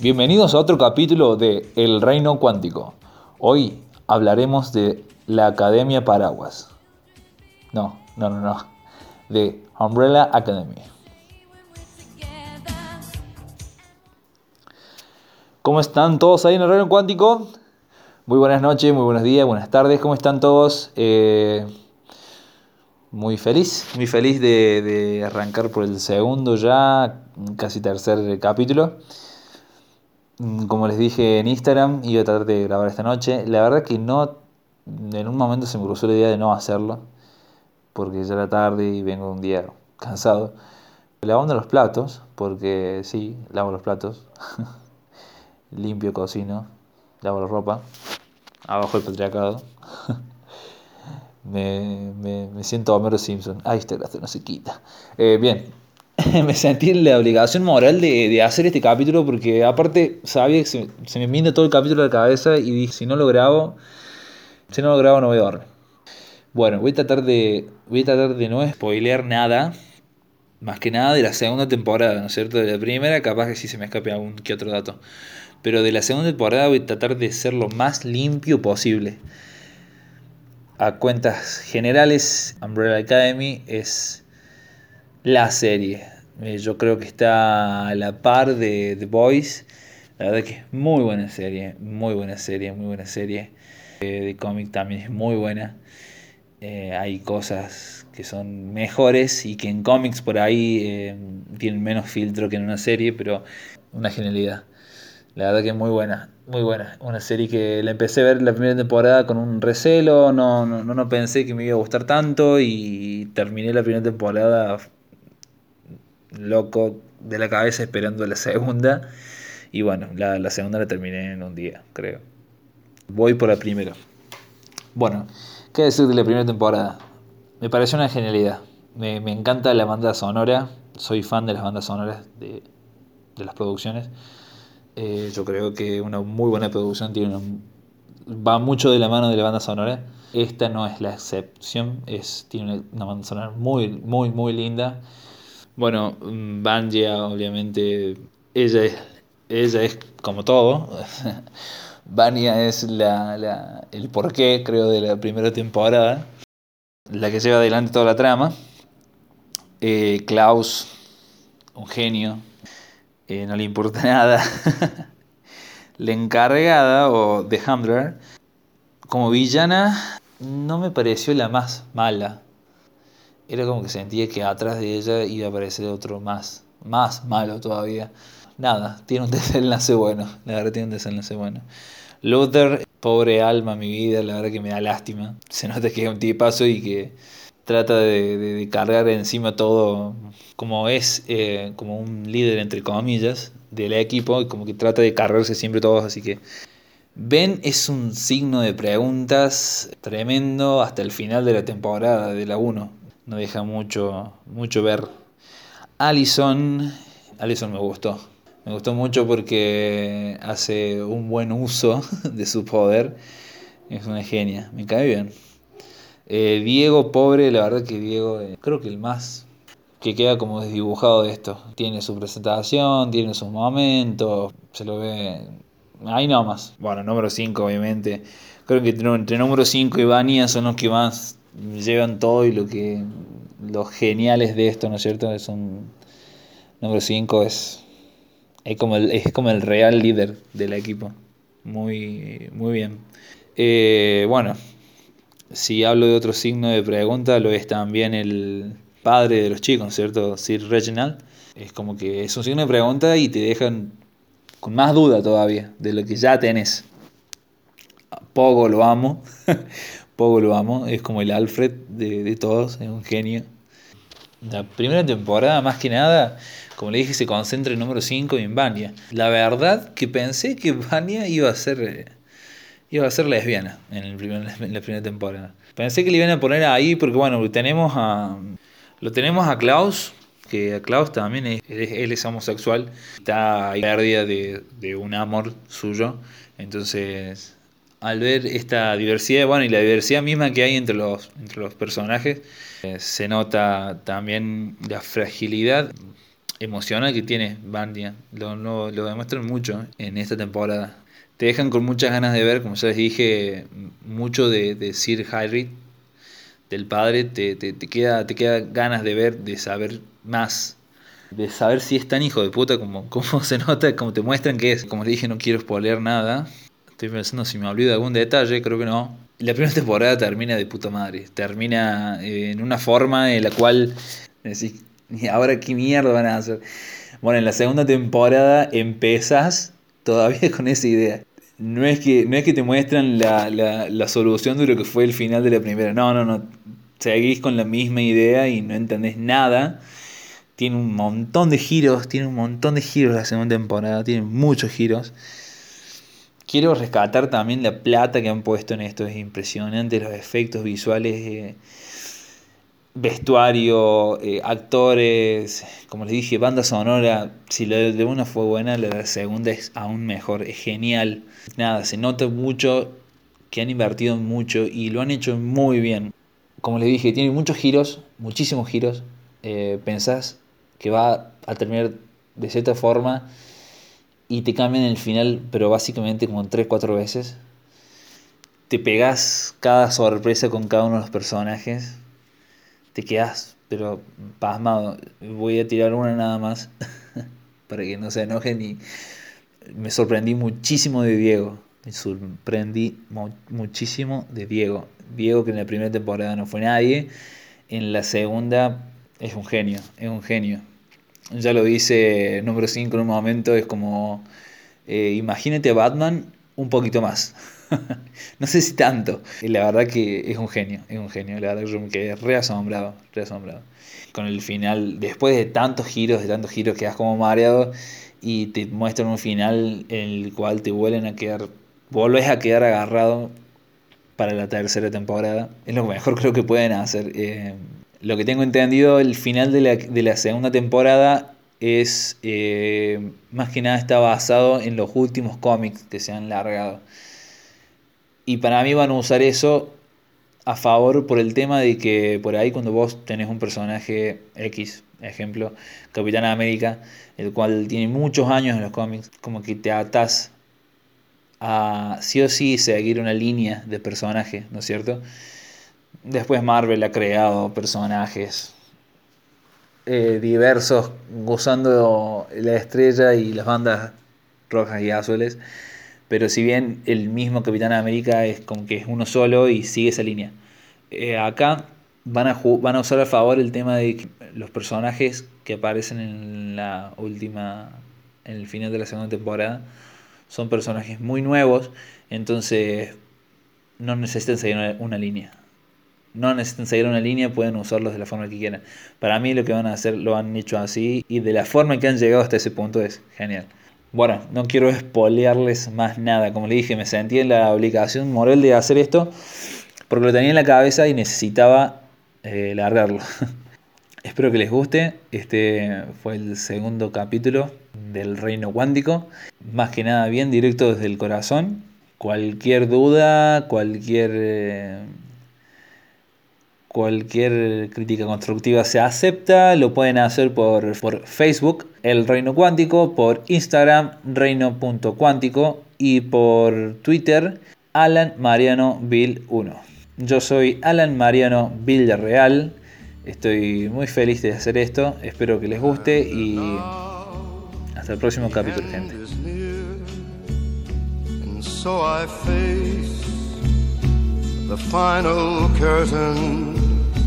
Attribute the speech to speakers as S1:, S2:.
S1: Bienvenidos a otro capítulo de El Reino Cuántico. Hoy hablaremos de la Academia Paraguas. No, no, no, no. De Umbrella Academy. ¿Cómo están todos ahí en el Reino Cuántico? Muy buenas noches, muy buenos días, buenas tardes. ¿Cómo están todos? Eh, muy feliz, muy feliz de, de arrancar por el segundo ya, casi tercer capítulo. Mm, como les dije en Instagram, iba a tratar de grabar esta noche. La verdad que no, en un momento se me cruzó la idea de no hacerlo, porque ya era tarde y vengo un día cansado. Lavando los platos, porque sí, lavo los platos. Limpio, cocino, lavo la ropa. Abajo el patriarcado. me, me, me, siento Homero Simpson. Este gracia no se quita. Eh, bien, me sentí en la obligación moral de, de, hacer este capítulo porque aparte sabía que se, se, me viene todo el capítulo a la cabeza y dije, si no lo grabo, si no lo grabo no voy a dormir. Bueno, voy a tratar de, voy a tratar de no spoilear nada, más que nada de la segunda temporada, ¿no es cierto? De la primera capaz que sí se me escape algún que otro dato. Pero de la segunda temporada voy a tratar de ser lo más limpio posible. A cuentas generales, Umbrella Academy es la serie. Eh, yo creo que está a la par de The Boys. La verdad que es muy buena serie, muy buena serie, muy buena serie. Eh, de cómic también es muy buena. Eh, hay cosas que son mejores y que en cómics por ahí eh, tienen menos filtro que en una serie, pero una genialidad. La verdad que es muy buena, muy buena. Una serie que la empecé a ver la primera temporada con un recelo, no, no, no pensé que me iba a gustar tanto y terminé la primera temporada loco de la cabeza esperando la segunda. Y bueno, la, la, segunda la terminé en un día, creo. Voy por la primera. Bueno, ¿qué decir de la primera temporada? Me pareció una genialidad. Me, me encanta la banda sonora. Soy fan de las bandas sonoras de, de las producciones. Eh, yo creo que una muy buena producción tiene va mucho de la mano de la banda sonora. Esta no es la excepción. Es, tiene una, una banda sonora muy, muy, muy linda. Bueno, Bangia, obviamente, ella es, ella es como todo. Vania es la, la, el porqué, creo, de la primera temporada. La que lleva adelante toda la trama. Eh, Klaus, un genio. Eh, no le importa nada. la encargada, o The como villana, no me pareció la más mala era como que sentía que atrás de ella iba a aparecer otro más, más malo todavía. Nada, tiene un desenlace bueno, la verdad tiene un desenlace bueno. Luther, pobre alma, mi vida, la verdad que me da lástima. Se nota que es un tipazo y que trata de, de, cargar encima todo, como es eh, como un líder entre comillas del equipo, y como que trata de cargarse siempre todos, así que Ben es un signo de preguntas tremendo hasta el final de la temporada de la 1 no deja mucho, mucho ver. Allison, Allison me gustó. Me gustó mucho porque hace un buen uso de su poder. Es una genia, me cae bien. Eh, Diego, pobre, la verdad que Diego, eh, creo que el más que queda como desdibujado de esto. Tiene su presentación, tiene sus momentos, se lo ve ahí nomás. Bueno, número 5 obviamente. Creo que entre número 5 y Vania son los que más llevan todo y lo que los geniales de esto, ¿no es cierto? Es un número 5 es es como el es como el real líder del equipo. Muy muy bien. Eh, bueno, si hablo de otro signo de pregunta, lo es también el padre de los chicos, ¿cierto? Sir Reginald. Es como que es un signo de pregunta y te dejan con más duda todavía de lo que ya tenés. Poco lo amo, poco lo amo, es como el Alfred de, de todos, es un genio. La primera temporada, más que nada, como le dije, se concentra en número 5 y en Vania. La verdad que pensé que Vania iba a ser iba a ser lesbiana en, el primer, en la primera temporada. Pensé que le iban a poner ahí porque bueno, tenemos a lo tenemos a Klaus, que a Klaus también es, él es homosexual, está ahí pérdida de, de un amor suyo, entonces al ver esta diversidad, bueno, y la diversidad misma que hay entre los, entre los personajes, eh, se nota también la fragilidad emocional que tiene Bandia. Lo, lo, lo demuestran mucho en esta temporada. Te dejan con muchas ganas de ver, como ya les dije, mucho de, de Sir Harry, del padre, te, te, te, queda, te queda ganas de ver, de saber más. De saber si es tan hijo de puta como, como se nota, como te muestran que es. Como les dije, no quiero spoiler nada. Estoy pensando si me olvido de algún detalle, creo que no. La primera temporada termina de puta madre. Termina eh, en una forma en la cual decís, ¿y ahora qué mierda van a hacer? Bueno, en la segunda temporada empezas todavía con esa idea. No es que, no es que te muestran la, la, la solución de lo que fue el final de la primera. No, no, no. Seguís con la misma idea y no entendés nada. Tiene un montón de giros, tiene un montón de giros la segunda temporada, tiene muchos giros. Quiero rescatar también la plata que han puesto en esto, es impresionante los efectos visuales, vestuario, eh, actores, como les dije, banda sonora. Si la de una fue buena, la de la segunda es aún mejor, es genial. Nada, se nota mucho que han invertido mucho y lo han hecho muy bien. Como les dije, tiene muchos giros, muchísimos giros. Eh, pensás que va a terminar de cierta forma y te cambian el final, pero básicamente como 3-4 veces. Te pegas cada sorpresa con cada uno de los personajes. Te quedas, pero pasmado. Voy a tirar una nada más para que no se enojen. Y me sorprendí muchísimo de Diego. Me sorprendí muchísimo de Diego. Diego que en la primera temporada no fue nadie. En la segunda es un genio, es un genio ya lo dice número 5 en un momento, es como, eh, imagínate a Batman un poquito más. no sé si tanto. Y la verdad que es un genio, es un genio. La verdad que yo me quedé re asombrado, re asombrado. Con el final, después de tantos giros, de tantos giros, quedas como mareado y te muestran un final en el cual te vuelven a quedar, vuelves a quedar agarrado para la tercera temporada. Es lo mejor creo que pueden hacer. Eh, lo que tengo entendido, el final de la, de la segunda temporada es eh, más que nada está basado en los últimos cómics que se han largado. Y para mí van a usar eso a favor por el tema de que por ahí cuando vos tenés un personaje X, ejemplo, Capitán América, el cual tiene muchos años en los cómics, como que te atás a sí o sí seguir una línea de personaje, ¿no es cierto? Después Marvel ha creado personajes eh, diversos usando la estrella y las bandas rojas y azules. Pero si bien el mismo Capitán América es como que es uno solo y sigue esa línea. Eh, acá van a, van a usar a favor el tema de que los personajes que aparecen en la última, en el final de la segunda temporada, son personajes muy nuevos, entonces no necesitan seguir una línea no necesitan seguir una línea, pueden usarlos de la forma que quieran. Para mí lo que van a hacer lo han hecho así y de la forma en que han llegado hasta ese punto es genial. Bueno, no quiero espolearles más nada. Como les dije, me sentí en la obligación moral de hacer esto porque lo tenía en la cabeza y necesitaba eh, largarlo. Espero que les guste. Este fue el segundo capítulo del Reino Cuántico. Más que nada bien directo desde el corazón. Cualquier duda, cualquier... Eh, Cualquier crítica constructiva se acepta, lo pueden hacer por, por Facebook, El Reino Cuántico, por Instagram, reino.cuántico y por Twitter, Alan Mariano Bill 1. Yo soy Alan Mariano Villarreal, estoy muy feliz de hacer esto, espero que les guste y hasta el próximo capítulo, gente.